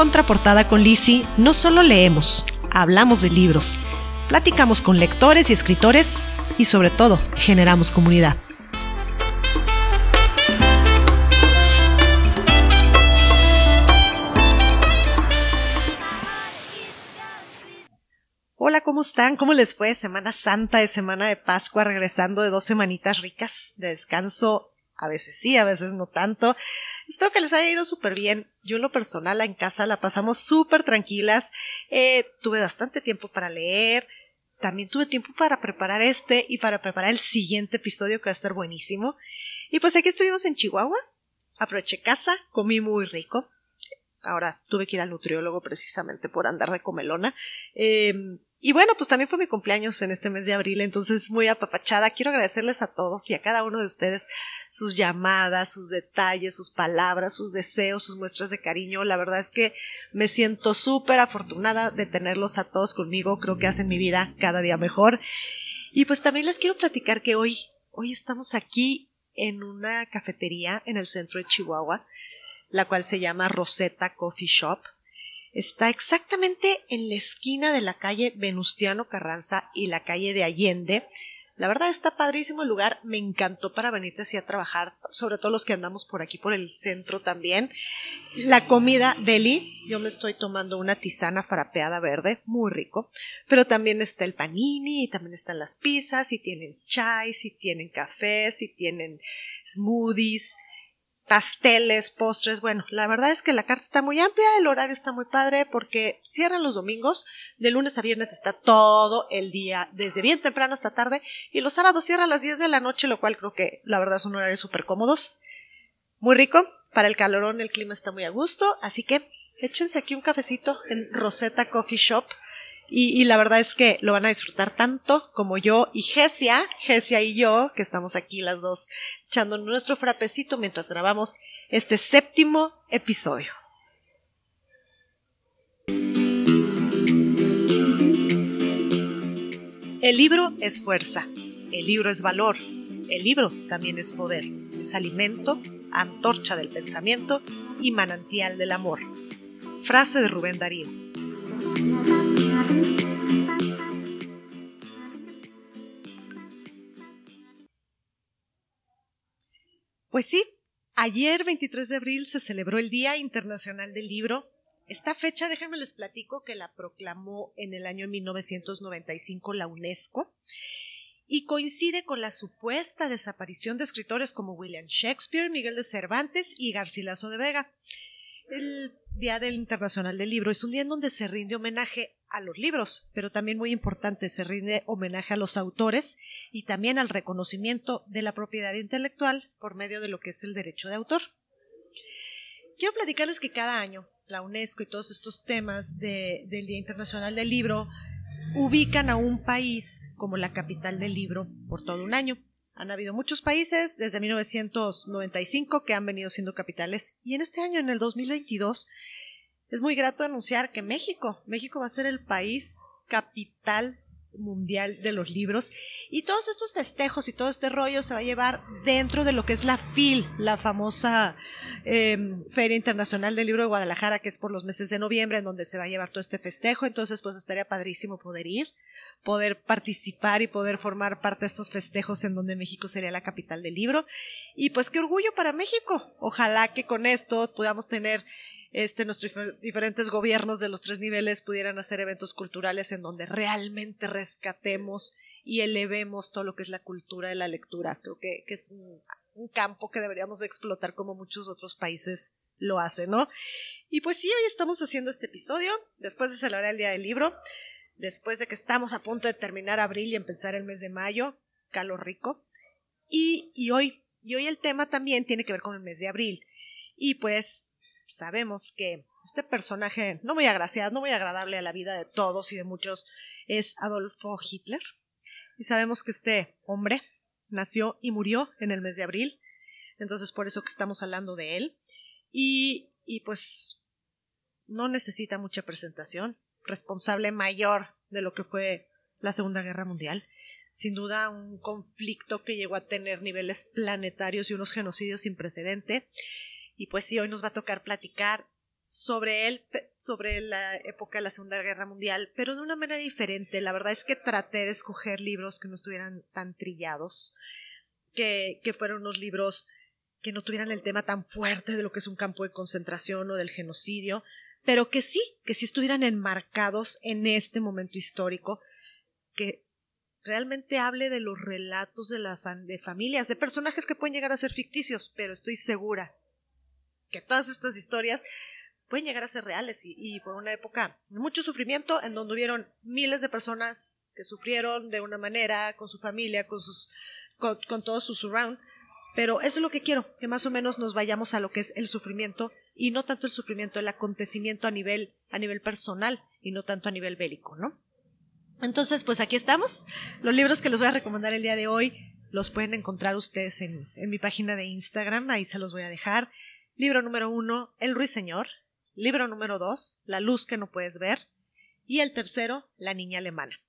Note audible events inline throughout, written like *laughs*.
Contraportada con Lisi no solo leemos, hablamos de libros, platicamos con lectores y escritores y sobre todo generamos comunidad. Hola, ¿cómo están? ¿Cómo les fue? Semana Santa, de Semana de Pascua, regresando de dos semanitas ricas de descanso. A veces sí, a veces no tanto. Espero que les haya ido súper bien. Yo en lo personal en casa la pasamos súper tranquilas. Eh, tuve bastante tiempo para leer. También tuve tiempo para preparar este y para preparar el siguiente episodio que va a estar buenísimo. Y pues aquí estuvimos en Chihuahua. Aproveché casa, comí muy rico. Ahora tuve que ir al nutriólogo precisamente por andar de comelona. Eh, y bueno, pues también fue mi cumpleaños en este mes de abril, entonces muy apapachada. Quiero agradecerles a todos y a cada uno de ustedes sus llamadas, sus detalles, sus palabras, sus deseos, sus muestras de cariño. La verdad es que me siento súper afortunada de tenerlos a todos conmigo. Creo que hacen mi vida cada día mejor. Y pues también les quiero platicar que hoy, hoy estamos aquí en una cafetería en el centro de Chihuahua, la cual se llama Rosetta Coffee Shop. Está exactamente en la esquina de la calle Venustiano Carranza y la calle de Allende. La verdad está padrísimo el lugar, me encantó para venirte así a trabajar, sobre todo los que andamos por aquí por el centro también. La comida deli, yo me estoy tomando una tisana farapeada verde, muy rico, pero también está el panini, y también están las pizzas, y tienen chai, y tienen café, y tienen smoothies, pasteles, postres. Bueno, la verdad es que la carta está muy amplia, el horario está muy padre porque cierran los domingos, de lunes a viernes está todo el día, desde bien temprano hasta tarde, y los sábados cierran a las 10 de la noche, lo cual creo que la verdad son horarios súper cómodos. Muy rico, para el calorón el clima está muy a gusto, así que échense aquí un cafecito en Rosetta Coffee Shop. Y, la verdad es que lo van a disfrutar tanto como yo y Gesia, Gesia y yo, que estamos aquí las dos echando nuestro frapecito mientras grabamos este séptimo episodio. El libro es fuerza, el libro es valor, el libro también es poder, es alimento, antorcha del pensamiento y manantial del amor. Frase de Rubén Darío. Pues sí, ayer 23 de abril se celebró el Día Internacional del Libro. Esta fecha, déjenme les platico que la proclamó en el año 1995 la UNESCO y coincide con la supuesta desaparición de escritores como William Shakespeare, Miguel de Cervantes y Garcilaso de Vega. El Día del Internacional del Libro es un día en donde se rinde homenaje a los libros, pero también muy importante, se rinde homenaje a los autores y también al reconocimiento de la propiedad intelectual por medio de lo que es el derecho de autor. Quiero platicarles que cada año la UNESCO y todos estos temas del Día Internacional del Libro ubican a un país como la capital del libro por todo un año. Han habido muchos países desde 1995 que han venido siendo capitales y en este año, en el 2022, es muy grato anunciar que México, México va a ser el país capital mundial de los libros y todos estos festejos y todo este rollo se va a llevar dentro de lo que es la FIL, la famosa em, Feria Internacional del Libro de Guadalajara, que es por los meses de noviembre, en donde se va a llevar todo este festejo. Entonces, pues estaría padrísimo poder ir poder participar y poder formar parte de estos festejos en donde México sería la capital del libro. Y pues qué orgullo para México. Ojalá que con esto podamos tener este, nuestros diferentes gobiernos de los tres niveles pudieran hacer eventos culturales en donde realmente rescatemos y elevemos todo lo que es la cultura de la lectura. Creo que, es un, un, campo que deberíamos explotar como muchos otros países lo hacen, ¿no? Y pues sí, hoy estamos haciendo este episodio, después de celebrar el Día del Libro después de que estamos a punto de terminar abril y empezar el mes de mayo, calor rico. Y, y, hoy, y hoy el tema también tiene que ver con el mes de abril. Y pues sabemos que este personaje no muy agraciado, no muy agradable a la vida de todos y de muchos es Adolfo Hitler. Y sabemos que este hombre nació y murió en el mes de abril. Entonces por eso que estamos hablando de él. Y, y pues no necesita mucha presentación responsable mayor de lo que fue la Segunda Guerra Mundial. Sin duda, un conflicto que llegó a tener niveles planetarios y unos genocidios sin precedente. Y pues sí, hoy nos va a tocar platicar sobre él, sobre la época de la Segunda Guerra Mundial, pero de una manera diferente. La verdad es que traté de escoger libros que no estuvieran tan trillados, que, que fueran unos libros que no tuvieran el tema tan fuerte de lo que es un campo de concentración o del genocidio, pero que sí, que sí estuvieran enmarcados en este momento histórico, que realmente hable de los relatos de, la de familias, de personajes que pueden llegar a ser ficticios, pero estoy segura que todas estas historias pueden llegar a ser reales y, por una época de mucho sufrimiento en donde hubieron miles de personas que sufrieron de una manera con su familia, con sus con, con todo su surround, pero eso es lo que quiero, que más o menos nos vayamos a lo que es el sufrimiento y no tanto el sufrimiento, el acontecimiento a nivel a nivel personal y no tanto a nivel bélico, ¿no? Entonces, pues aquí estamos. Los libros que les voy a recomendar el día de hoy los pueden encontrar ustedes en, en mi página de Instagram, ahí se los voy a dejar. Libro número uno, El Ruiseñor, Libro número dos, La luz que no puedes ver. Y el tercero, La niña alemana.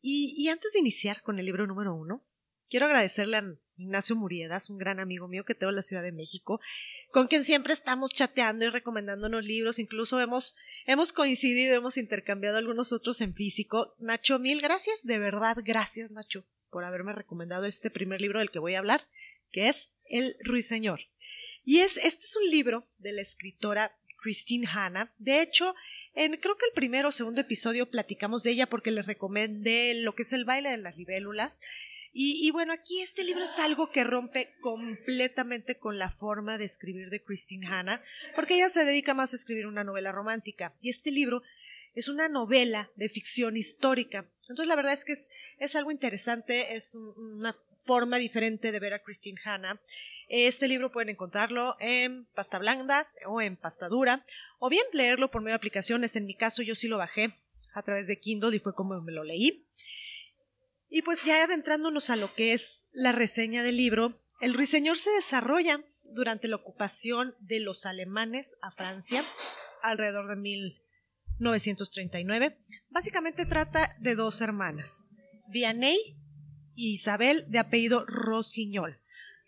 Y, antes de iniciar con el libro número uno, quiero agradecerle a Ignacio Muriedas, un gran amigo mío que tengo en la Ciudad de México, con quien siempre estamos chateando y recomendándonos libros, incluso hemos, hemos coincidido, hemos intercambiado algunos otros en físico. Nacho, mil gracias, de verdad, gracias Nacho, por haberme recomendado este primer libro del que voy a hablar, que es El Ruiseñor. Y es, este es un libro de la escritora Christine Hanna. De hecho, en creo que el primero o segundo episodio platicamos de ella porque le recomendé lo que es el baile de las libélulas. Y, bueno, aquí este libro es algo que rompe completamente con la forma de escribir de Christine Hanna, porque ella se dedica más a escribir una novela romántica. Y este libro es una novela de ficción histórica. Entonces, la verdad es que es, es algo interesante, es una forma diferente de ver a Christine Hanna. Este libro pueden encontrarlo en pasta blanda o en pasta dura, o bien leerlo por medio de aplicaciones. En mi caso, yo sí lo bajé a través de Kindle y fue como me lo leí. Y pues ya adentrándonos a lo que es la reseña del libro, el ruiseñor se desarrolla durante la ocupación de los alemanes a Francia alrededor de 1939. Básicamente trata de dos hermanas, Vianney y Isabel, de apellido Rossignol.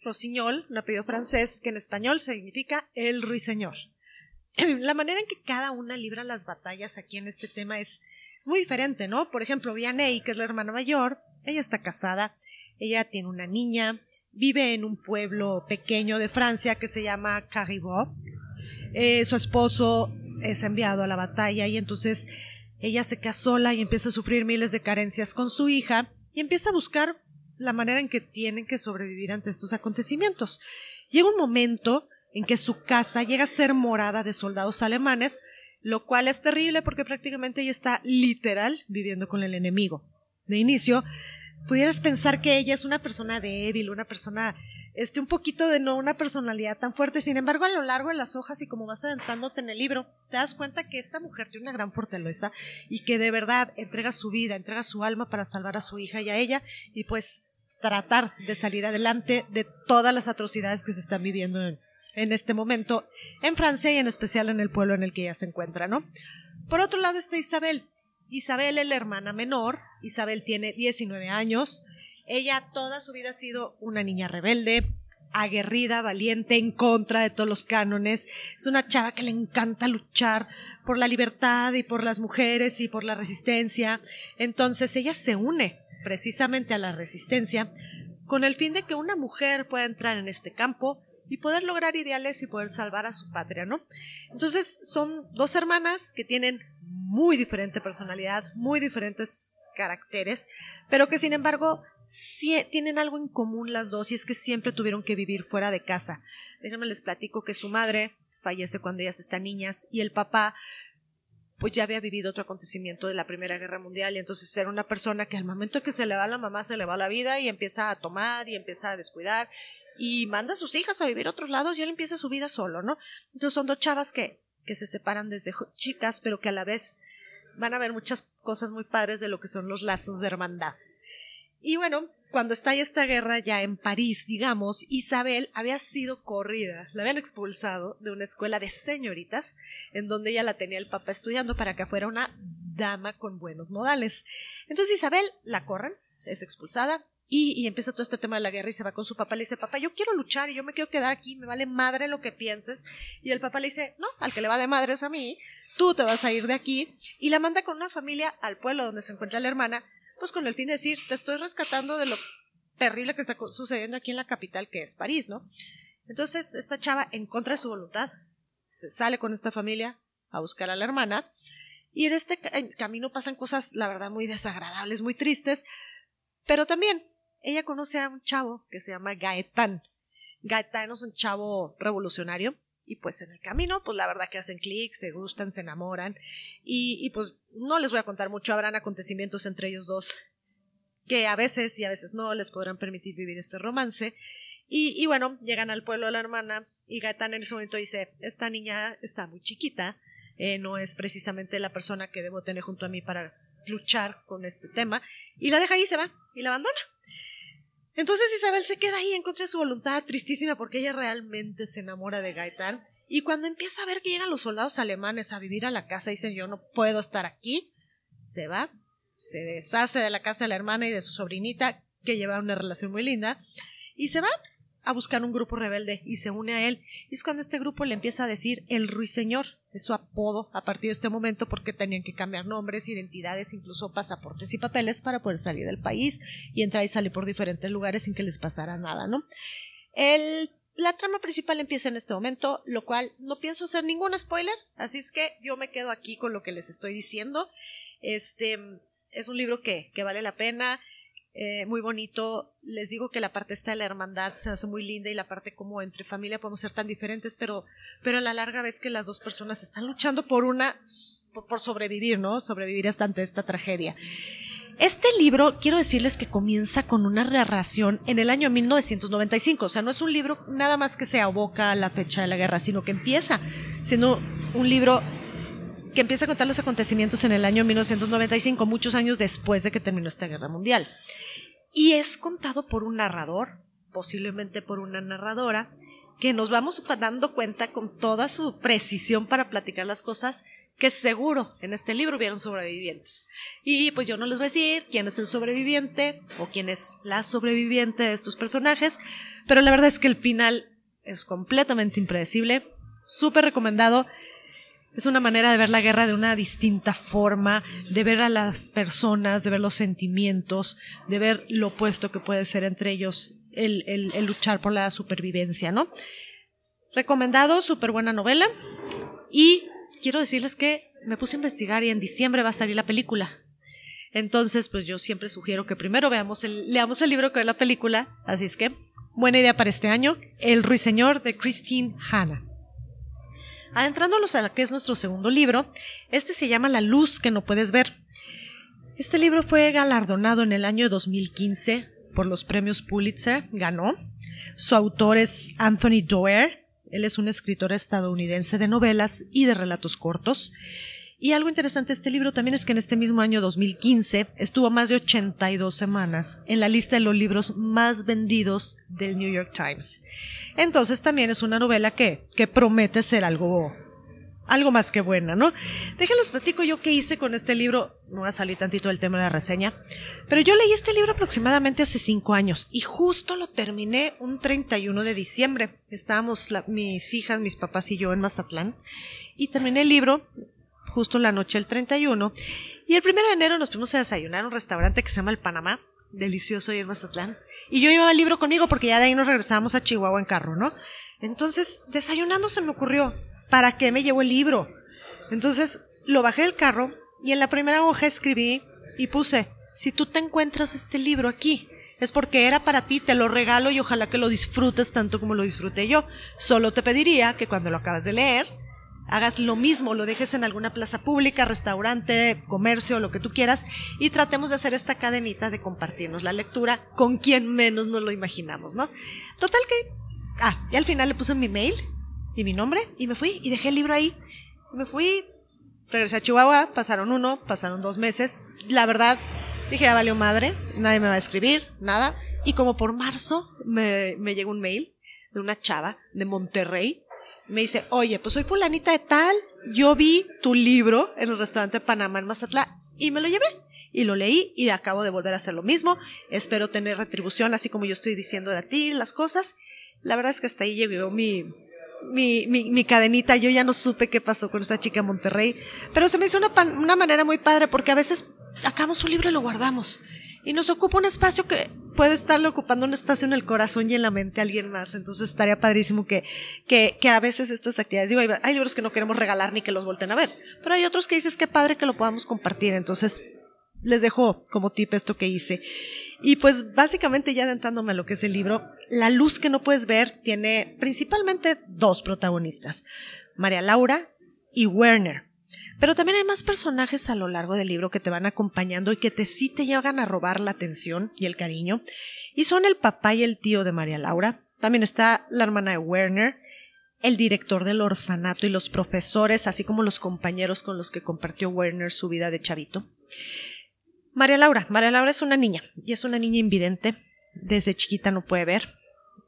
Rossignol, un apellido francés que en español significa el ruiseñor. *clears throat* La manera en que cada una libra las batallas aquí en este tema es, es muy diferente, ¿no? Por ejemplo, Vianney, que es la hermana mayor, ella está casada, ella tiene una niña, vive en un pueblo pequeño de Francia que se llama Caribou. Eh, su esposo es enviado a la batalla y entonces ella se queda sola y empieza a sufrir miles de carencias con su hija y empieza a buscar la manera en que tienen que sobrevivir ante estos acontecimientos. Llega un momento en que su casa llega a ser morada de soldados alemanes, lo cual es terrible porque prácticamente ella está literal viviendo con el enemigo. De inicio, pudieras pensar que ella es una persona débil, una persona este un poquito de no una personalidad tan fuerte. Sin embargo, a lo largo de las hojas y como vas adentrándote en el libro, te das cuenta que esta mujer tiene una gran fortaleza y que de verdad entrega su vida, entrega su alma para salvar a su hija y a ella y pues tratar de salir adelante de todas las atrocidades que se están viviendo en, este momento en Francia y en especial en el pueblo en el que ella se encuentra, ¿no? Por otro lado está Isabel. Isabel es la hermana menor. Isabel tiene 19 años. Ella toda su vida ha sido una niña rebelde, aguerrida, valiente, en contra de todos los cánones. Es una chava que le encanta luchar por la libertad y por las mujeres y por la resistencia. Entonces ella se une precisamente a la resistencia, con el fin de que una mujer pueda entrar en este campo y poder lograr ideales y poder salvar a su patria, ¿no? Entonces son dos hermanas que tienen muy diferente personalidad, muy diferentes caracteres, pero que sin embargo sí tienen algo en común las dos y es que siempre tuvieron que vivir fuera de casa. Déjenme les platico que su madre fallece cuando ellas están niñas y el papá pues ya había vivido otro acontecimiento de la Primera Guerra Mundial y entonces era una persona que al momento que se le va la mamá se le va la vida y empieza a tomar y empieza a descuidar y manda a sus hijas a vivir a otros lados y él empieza su vida solo, ¿no? Entonces son dos chavas que, que se separan desde chicas pero que a la vez van a ver muchas cosas muy padres de lo que son los lazos de hermandad. Y bueno, cuando está esta guerra ya en París, digamos, Isabel había sido corrida, la habían expulsado de una escuela de señoritas, en donde ella la tenía el papá estudiando para que fuera una dama con buenos modales. Entonces Isabel la corren, es expulsada, Y, empieza todo este tema de la guerra y se va con su papá. Le dice, papá, yo quiero luchar y yo me quiero quedar aquí, me vale madre lo que pienses. Y el papá le dice, no, al que le va de madre es a mí, tú te vas a ir de aquí. Y la manda con una familia al pueblo donde se encuentra la hermana, pues con el fin de decir, te estoy rescatando de lo terrible que está sucediendo aquí en la capital, que es París, ¿no? Entonces, esta chava, en contra de su voluntad, se sale con esta familia a buscar a la hermana. Y en este camino pasan cosas, la verdad, muy desagradables, muy tristes, pero también ella conoce a un chavo que se llama Gaetán. Gaetán es un chavo revolucionario y pues en el camino, pues la verdad que hacen clic, se gustan, se enamoran y, y, pues no les voy a contar mucho, habrán acontecimientos entre ellos dos que a veces y a veces no les podrán permitir vivir este romance. Y, y bueno, llegan al pueblo de la hermana y Gaetán en ese momento dice, esta niña está muy chiquita, eh, no es precisamente la persona que debo tener junto a mí para luchar con este tema, y la deja ahí y se va, y la abandona. Entonces Isabel se queda ahí en contra su voluntad, tristísima, porque ella realmente se enamora de Gaetán, y cuando empieza a ver que llegan los soldados alemanes a vivir a la casa, dice yo no puedo estar aquí, se va, se deshace de la casa de la hermana y de su sobrinita, que lleva una relación muy linda, y se va a buscar un grupo rebelde y se une a él. Y es cuando este grupo le empieza a decir el ruiseñor, su apodo a partir de este momento porque tenían que cambiar nombres, identidades, incluso pasaportes y papeles para poder salir del país y entrar y salir por diferentes lugares sin que les pasara nada, ¿no? El, la trama principal empieza en este momento, lo cual no pienso hacer ningún spoiler, así es que yo me quedo aquí con lo que les estoy diciendo. Este es un libro que, que vale la pena. Eh, muy bonito. Les digo que la parte esta de la hermandad se hace muy linda y la parte como entre familia podemos ser tan diferentes, pero, pero a la larga ves que las dos personas están luchando por una, por, sobrevivir, ¿no? Sobrevivir hasta ante esta tragedia. Este libro, quiero decirles que comienza con una narración en el año 1995, o sea, no es un libro nada más que se aboca a la fecha de la guerra, sino que empieza siendo un libro empieza a contar los acontecimientos en el año 1995, muchos años después de que terminó esta guerra mundial. Y es contado por un narrador, posiblemente por una narradora, que nos vamos dando cuenta con toda su precisión para platicar las cosas que seguro en este libro hubieron sobrevivientes. Y pues yo no les voy a decir quién es el sobreviviente o quién es la sobreviviente de estos personajes, pero la verdad es que el final es completamente impredecible, súper recomendado es una manera de ver la guerra de una distinta forma, de ver a las personas, de ver los sentimientos, de ver lo opuesto que puede ser entre ellos el, luchar por la supervivencia, ¿no? Recomendado, súper buena novela. Y quiero decirles que me puse a investigar y en diciembre va a salir la película. Entonces, pues yo siempre sugiero que primero veamos el, leamos el libro que es la película. Así es que, buena idea para este año, El Ruiseñor de Christine Hanna. Adentrándonos a lo que es nuestro segundo libro, este se llama La luz que no puedes ver. Este libro fue galardonado en el año 2015 por los premios Pulitzer, ganó. Su autor es Anthony Doerr, él es un escritor estadounidense de novelas y de relatos cortos. Y algo interesante de este libro también es que en este mismo año 2015 estuvo más de 82 semanas en la lista de los libros más vendidos del New York Times. Entonces también es una novela que, que promete ser algo, algo más que buena, ¿no? Déjenles platico yo qué hice con este libro. No va a salir tantito el tema de la reseña. Pero yo leí este libro aproximadamente hace cinco años y justo lo terminé un 31 de diciembre. Estábamos mis hijas, mis papás y yo en Mazatlán y terminé el libro justo la noche del 31. Y el 1 de enero nos fuimos a desayunar a un restaurante que se llama El Panamá, delicioso y en Mazatlán. Y yo llevaba el libro conmigo porque ya de ahí nos regresábamos a Chihuahua en carro, ¿no? Entonces, desayunando se me ocurrió, ¿para qué me llevo el libro? Entonces, lo bajé del carro y en la primera hoja escribí y puse, si tú te encuentras este libro aquí, es porque era para ti, te lo regalo y ojalá que lo disfrutes tanto como lo disfruté yo. Solo te pediría que cuando lo acabas de leer, hagas lo mismo, lo dejes en alguna plaza pública, restaurante, comercio, lo que tú quieras, y tratemos de hacer esta cadenita de compartirnos la lectura con quien menos nos lo imaginamos, ¿no? Total que, ah, y al final le puse mi mail y mi nombre, y me fui, y dejé el libro ahí, me fui, regresé a Chihuahua, pasaron uno, pasaron dos meses, la verdad, dije, ya valió madre, nadie me va a escribir, nada, y como por marzo me, me llegó un mail de una chava de Monterrey, me dice, oye, pues soy fulanita de tal, yo vi tu libro en el restaurante Panamá en Mazatlán y me lo llevé. y lo leí y acabo de volver a hacer lo mismo. Espero tener retribución, así como yo estoy diciendo de ti las cosas. La verdad es que hasta ahí llegó mi, mi, mi, cadenita. Yo ya no supe qué pasó con esta chica en Monterrey, pero se me hizo una, una manera muy padre porque a veces acabamos un libro y lo guardamos y nos ocupa un espacio que puede estarle ocupando un espacio en el corazón y en la mente a alguien más. Entonces estaría padrísimo que, que, que a veces estas actividades, digo, hay, libros que no queremos regalar ni que los volten a ver, pero hay otros que dices que padre que lo podamos compartir. Entonces les dejo como tip esto que hice. Y pues básicamente ya adentrándome a lo que es el libro, La luz que no puedes ver tiene principalmente dos protagonistas, María Laura y Werner. Pero también hay más personajes a lo largo del libro que te van acompañando y que te sí te llegan a robar la atención y el cariño. Y son el papá y el tío de María Laura. También está la hermana de Werner, el director del orfanato y los profesores, así como los compañeros con los que compartió Werner su vida de chavito. María Laura. María Laura es una niña y es una niña invidente. Desde chiquita no puede ver.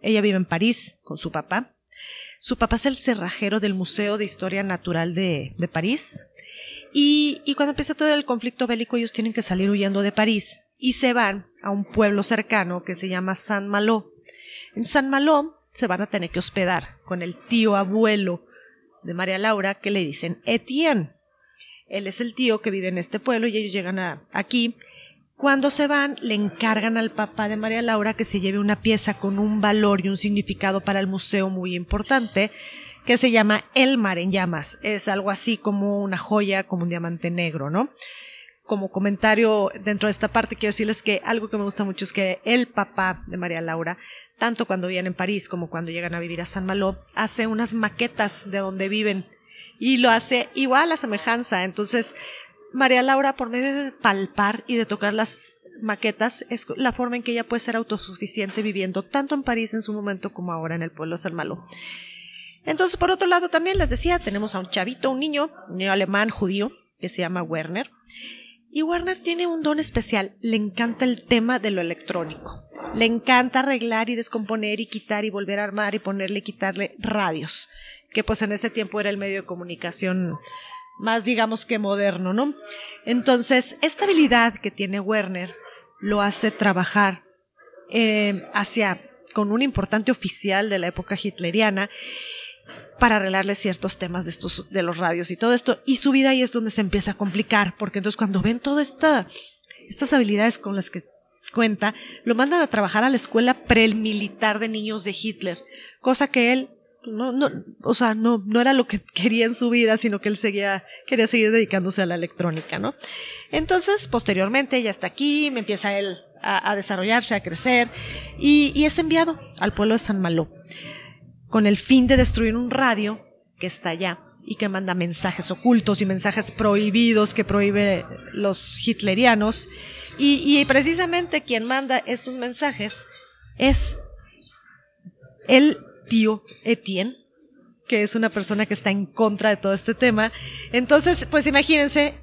Ella vive en París con su papá. Su papá es el cerrajero del Museo de Historia Natural de, de París. Y, cuando empieza todo el conflicto bélico, ellos tienen que salir huyendo de París y se van a un pueblo cercano que se llama San Malo. En San Malo se van a tener que hospedar con el tío abuelo de María Laura que le dicen Etienne. Él es el tío que vive en este pueblo y ellos llegan a, aquí. Cuando se van, le encargan al papá de María Laura que se lleve una pieza con un valor y un significado para el museo muy importante, que se llama El Mar en Llamas. Es algo así como una joya, como un diamante negro, ¿no? Como comentario dentro de esta parte, quiero decirles que algo que me gusta mucho es que el papá de María Laura, tanto cuando viven en París como cuando llegan a vivir a San Malo, hace unas maquetas de donde viven y lo hace igual a semejanza. Entonces, María Laura, por medio de palpar y de tocar las maquetas, es la forma en que ella puede ser autosuficiente viviendo tanto en París en su momento como ahora en el pueblo de San Malo. Entonces, por otro lado, también les decía, tenemos a un chavito, un niño, un niño alemán judío, que se llama Werner. Y Werner tiene un don especial, le encanta el tema de lo electrónico. Le encanta arreglar y descomponer y quitar y volver a armar y ponerle y quitarle radios que pues en ese tiempo era el medio de comunicación más digamos que moderno, ¿no? Entonces, esta habilidad que tiene Werner lo hace trabajar eh, hacia con un importante oficial de la época hitleriana para arreglarle ciertos temas de estos de los radios y todo esto y su vida ahí es donde se empieza a complicar porque entonces cuando ven todas esta, estas habilidades con las que cuenta lo mandan a trabajar a la escuela premilitar de niños de Hitler cosa que él no, no, o sea, no, no era lo que quería en su vida, sino que él seguía, quería seguir dedicándose a la electrónica, ¿no? Entonces, posteriormente, ya está aquí, me empieza él a, desarrollarse, a crecer, y, y, es enviado al pueblo de San Malo, con el fin de destruir un radio que está allá y que manda mensajes ocultos y mensajes prohibidos que prohíbe los hitlerianos, y, y precisamente quien manda estos mensajes es el tío Etienne, que es una persona que está en contra de todo este tema. Entonces, pues imagínense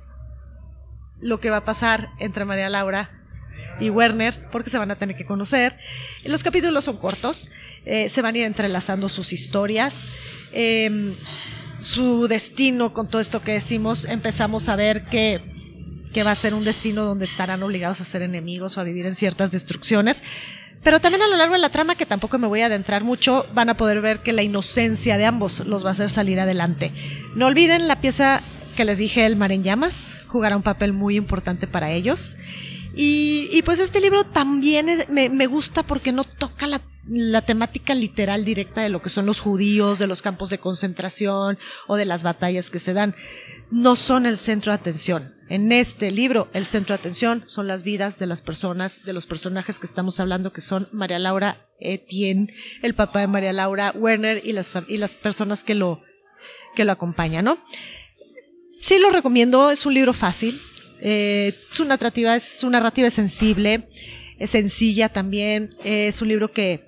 lo que va a pasar entre María Laura y Werner, porque se van a tener que conocer. Los capítulos son cortos, eh, se van a ir entrelazando sus historias. Em, su destino con todo esto que decimos, empezamos a ver que, que va a ser un destino donde estarán obligados a ser enemigos o a vivir en ciertas destrucciones. Pero también a lo largo de la trama, que tampoco me voy a adentrar mucho, van a poder ver que la inocencia de ambos los va a hacer salir adelante. No olviden la pieza que les dije, El mar en llamas, jugará un papel muy importante para ellos. Y, pues este libro también me, gusta porque no toca la la temática literal directa de lo que son los judíos, de los campos de concentración o de las batallas que se dan, no son el centro de atención. En este libro, el centro de atención son las vidas de las personas, de los personajes que estamos hablando, que son María Laura Etienne, el papá de María Laura, Werner y las, y las personas que lo, que lo acompañan, ¿no? Sí lo recomiendo, es un libro fácil, eh, su narrativa es, su narrativa es sensible, es sencilla también, es un libro que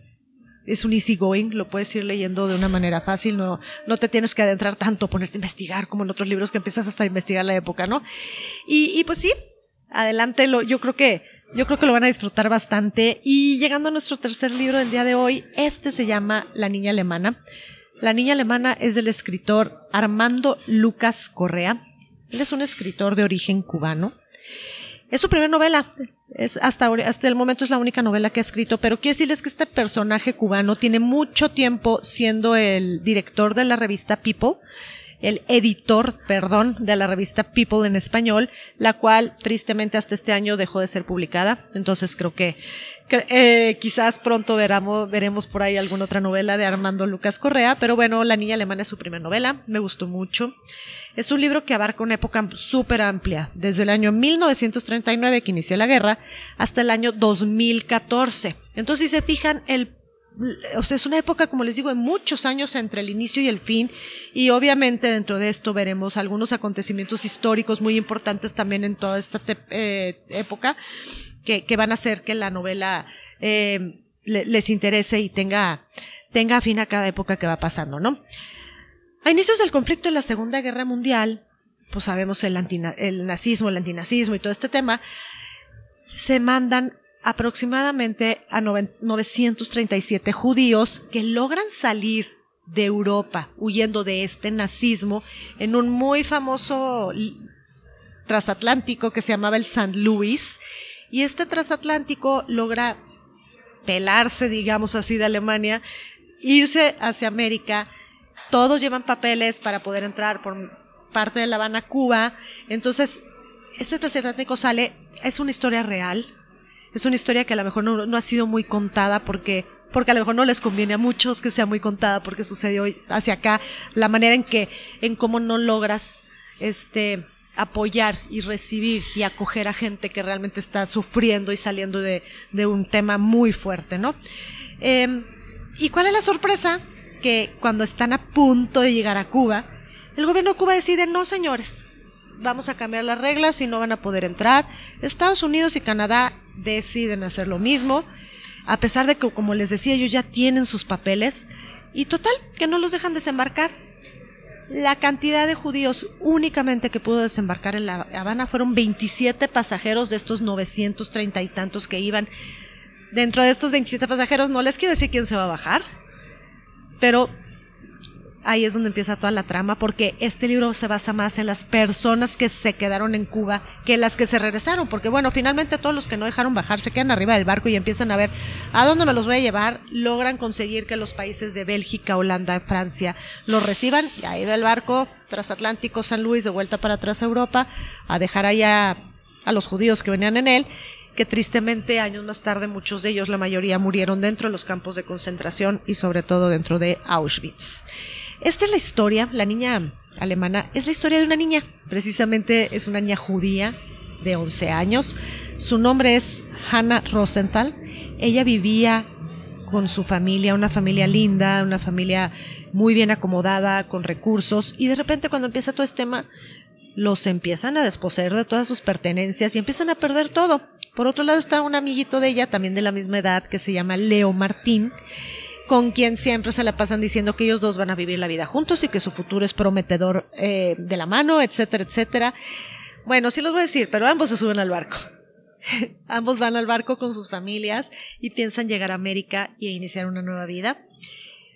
es un easy going, lo puedes ir leyendo de una manera fácil, no, no te tienes que adentrar tanto, ponerte a investigar como en otros libros que empiezas hasta a investigar la época, ¿no? Y, pues sí, adelante, lo, yo creo que, yo creo que lo van a disfrutar bastante. Y llegando a nuestro tercer libro del día de hoy, este se llama La Niña Alemana. La Niña Alemana es del escritor Armando Lucas Correa. Él es un escritor de origen cubano. Es su primera novela. Es hasta, hasta el momento es la única novela que ha escrito, pero quiero decirles que este personaje cubano tiene mucho tiempo siendo el director de la revista People, el editor, perdón, de la revista People en español, la cual tristemente hasta este año dejó de ser publicada. Entonces creo que, eh, quizás pronto veramos, veremos por ahí alguna otra novela de Armando Lucas Correa, pero bueno, La Niña Alemana es su primera novela, me gustó mucho. Es un libro que abarca una época súper amplia, desde el año 1939 que inicia la guerra hasta el año 2014. Entonces, si se fijan, el es una época, como les digo, de muchos años entre el inicio y el fin, y obviamente dentro de esto veremos algunos acontecimientos históricos muy importantes también en toda esta eh, época, que, van a hacer que la novela eh, les interese y tenga, tenga fin a cada época que va pasando, ¿no? A inicios del conflicto en la Segunda Guerra Mundial, pues sabemos el, el nazismo, el antinazismo y todo este tema, se mandan aproximadamente a 937 judíos que logran salir de Europa huyendo de este nazismo en un muy famoso transatlántico que se llamaba el St. Louis y este transatlántico logra pelarse, digamos así, de Alemania, irse hacia América, todos llevan papeles para poder entrar por parte de La Habana, Cuba, entonces este transatlántico sale, es una historia real, es una historia que a lo mejor no, ha sido muy contada porque porque a lo mejor no les conviene a muchos que sea muy contada porque sucedió hacia acá la manera en que en cómo no logras este apoyar y recibir y acoger a gente que realmente está sufriendo y saliendo de, un tema muy fuerte, ¿no? Em, ¿Y cuál es la sorpresa? Que cuando están a punto de llegar a Cuba, el gobierno de Cuba decide, no señores, vamos a cambiar las reglas y no van a poder entrar. Estados Unidos y Canadá deciden hacer lo mismo, a pesar de que, como les decía, ellos ya tienen sus papeles, y total, que no los dejan desembarcar. La cantidad de judíos únicamente que pudo desembarcar en La Habana fueron 27 pasajeros de estos 930 y tantos que iban. Dentro de estos 27 pasajeros no les quiero decir quién se va a bajar, pero ahí es donde empieza toda la trama, porque este libro se basa más en las personas que se quedaron en Cuba que las que se regresaron, porque bueno, finalmente todos los que no dejaron bajar se quedan arriba del barco y empiezan a ver a dónde me los voy a llevar, logran conseguir que los países de Bélgica, Holanda, Francia los reciban, y ahí va el barco transatlántico San Luis de vuelta para atrás a Europa, a dejar allá a los judíos que venían en él, que tristemente años más tarde muchos de ellos, la mayoría, murieron dentro de los campos de concentración y sobre todo dentro de Auschwitz. Esta es la historia, la niña alemana, es la historia de una niña, precisamente es una niña judía de 11 años. Su nombre es Hannah Rosenthal. Ella vivía con su familia, una familia linda, una familia muy bien acomodada, con recursos, y de repente cuando empieza todo este tema, los empiezan a desposeer de todas sus pertenencias y empiezan a perder todo. Por otro lado está un amiguito de ella, también de la misma edad, que se llama Leo Martín, con quien siempre se la pasan diciendo que ellos dos van a vivir la vida juntos y que su futuro es prometedor eh, de la mano, etcétera, etcétera. Bueno, sí los voy a decir, pero ambos se suben al barco. *laughs* ambos van al barco con sus familias y piensan llegar a América y iniciar una nueva vida.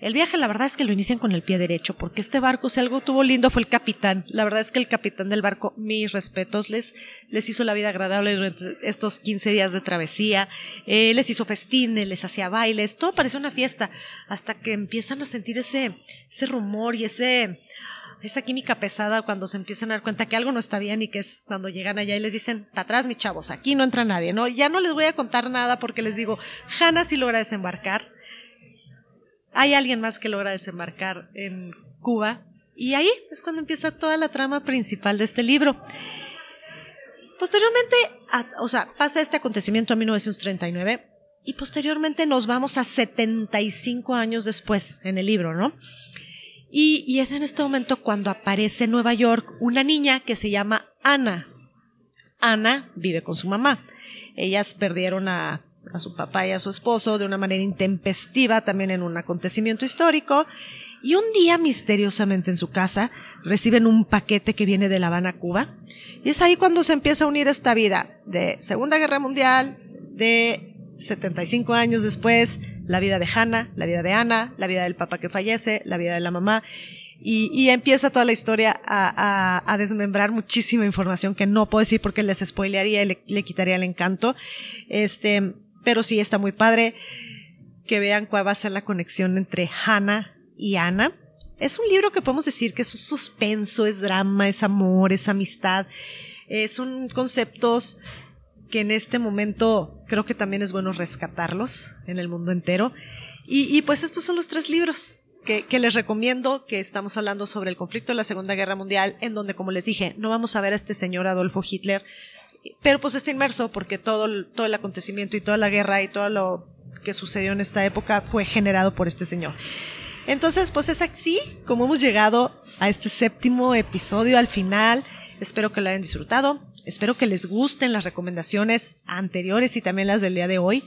El viaje, la verdad es que lo inician con el pie derecho, porque este barco, si algo tuvo lindo, fue el capitán. La verdad es que el capitán del barco, mis respetos, les, les hizo la vida agradable durante estos 15 días de travesía. Eh, les hizo festines, les hacía bailes, todo parecía una fiesta, hasta que empiezan a sentir ese, ese rumor y ese, esa química pesada cuando se empiezan a dar cuenta que algo no está bien y que es cuando llegan allá y les dicen, para atrás, mis chavos, aquí no entra nadie, ¿no? Ya no les voy a contar nada porque les digo, Hannah sí logra desembarcar hay alguien más que logra desembarcar en Cuba y ahí es cuando empieza toda la trama principal de este libro. Posteriormente, o sea, pasa este acontecimiento en 1939 y posteriormente nos vamos a 75 años después en el libro, ¿no? Y, y, es en este momento cuando aparece en Nueva York una niña que se llama Ana. Ana vive con su mamá. Ellas perdieron a a su papá y a su esposo de una manera intempestiva también en un acontecimiento histórico. Y un día misteriosamente en su casa reciben un paquete que viene de La Habana, Cuba. Y es ahí cuando se empieza a unir esta vida de Segunda Guerra Mundial, de 75 años después, la vida de Hannah, la vida de Ana, la vida del papá que fallece, la vida de la mamá. Y, empieza toda la historia a, desmembrar muchísima información que no puedo decir porque les spoilearía y le, quitaría el encanto. Este, pero sí está muy padre que vean cuál va a ser la conexión entre Hannah y Ana. Es un libro que podemos decir que es un suspenso, es drama, es amor, es amistad. son conceptos que en este momento creo que también es bueno rescatarlos en el mundo entero. Y, pues estos son los tres libros que, les recomiendo, que estamos hablando sobre el conflicto de la Segunda Guerra Mundial, en donde, como les dije, no vamos a ver a este señor Adolfo Hitler, pero pues está inmerso porque todo, todo el acontecimiento y toda la guerra y todo lo que sucedió en esta época fue generado por este señor. Entonces, pues es así como hemos llegado a este séptimo episodio al final. Espero que lo hayan disfrutado. Espero que les gusten las recomendaciones anteriores y también las del día de hoy.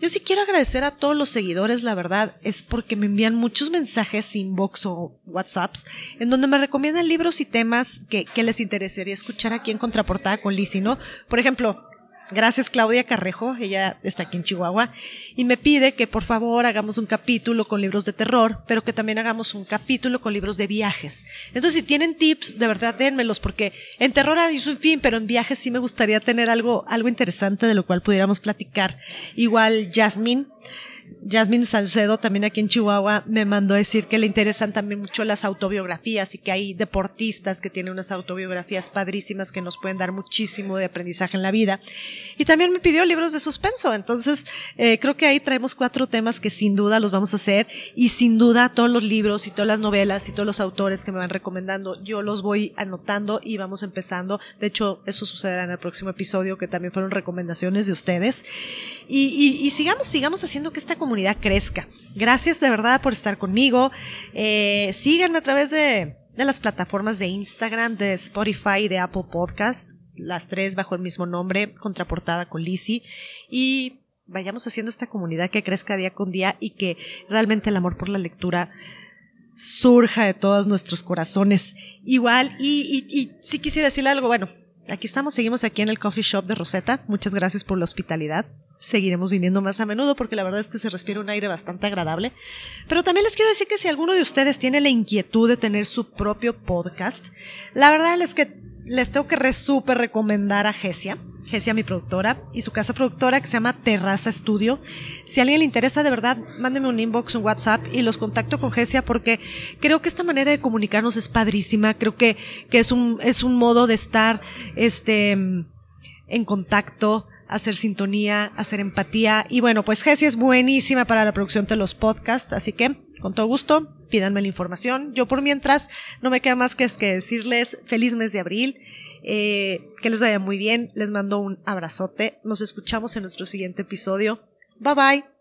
Yo sí quiero agradecer a todos los seguidores, la verdad, es porque me envían muchos mensajes, inbox o WhatsApps, en donde me recomiendan libros y temas que, que les interesaría escuchar aquí en Contraportada con Lizzie, ¿no? Por ejemplo, Gracias Claudia Carrejo, ella está aquí en Chihuahua, y me pide que por favor hagamos un capítulo con libros de terror, pero que también hagamos un capítulo con libros de viajes. Entonces, si tienen tips, de verdad dénmelos, porque en terror hay un fin, pero en viajes sí me gustaría tener algo, algo interesante de lo cual pudiéramos platicar. Igual Jasmine, Jasmine Salcedo, también aquí en Chihuahua, me mandó decir que le interesan también mucho las autobiografías y que hay deportistas que tienen unas autobiografías padrísimas que nos pueden dar muchísimo de aprendizaje en la vida. Y también me pidió libros de suspenso. Entonces, eh, creo que ahí traemos cuatro temas que sin duda los vamos a hacer y sin duda todos los libros y todas las novelas y todos los autores que me van recomendando, yo los voy anotando y vamos empezando. De hecho, eso sucederá en el próximo episodio que también fueron recomendaciones de ustedes. Y, y sigamos, sigamos haciendo que esta comunidad crezca. Gracias de verdad por estar conmigo. Eh, síganme a través de, de las plataformas de Instagram, de Spotify y de Apple Podcast, las tres bajo el mismo nombre, contraportada con Lizzie. Y vayamos haciendo esta comunidad que crezca día con día y que realmente el amor por la lectura surja de todos nuestros corazones. Igual, y, y, y si quisiera decirle algo, bueno, aquí estamos, seguimos aquí en el coffee shop de Rosetta. Muchas gracias por la hospitalidad seguiremos viniendo más a menudo porque la verdad es que se respira un aire bastante agradable. Pero también les quiero decir que si alguno de ustedes tiene la inquietud de tener su propio podcast, la verdad es que les tengo que re recomendar a Gesia, Gesia mi productora, y su casa productora que se llama Terraza Studio. Si a alguien le interesa de verdad, mándeme un inbox, un WhatsApp y los contacto con Gesia porque creo que esta manera de comunicarnos es padrísima, creo que, que es un, es un modo de estar, este, en contacto, hacer sintonía, hacer empatía. Y bueno, pues Jessie es buenísima para la producción de los podcasts, así que con todo gusto, pídanme la información. Yo por mientras no me queda más que, que decirles feliz mes de abril, eh, que les vaya muy bien, les mando un abrazote, nos escuchamos en nuestro siguiente episodio. Bye bye.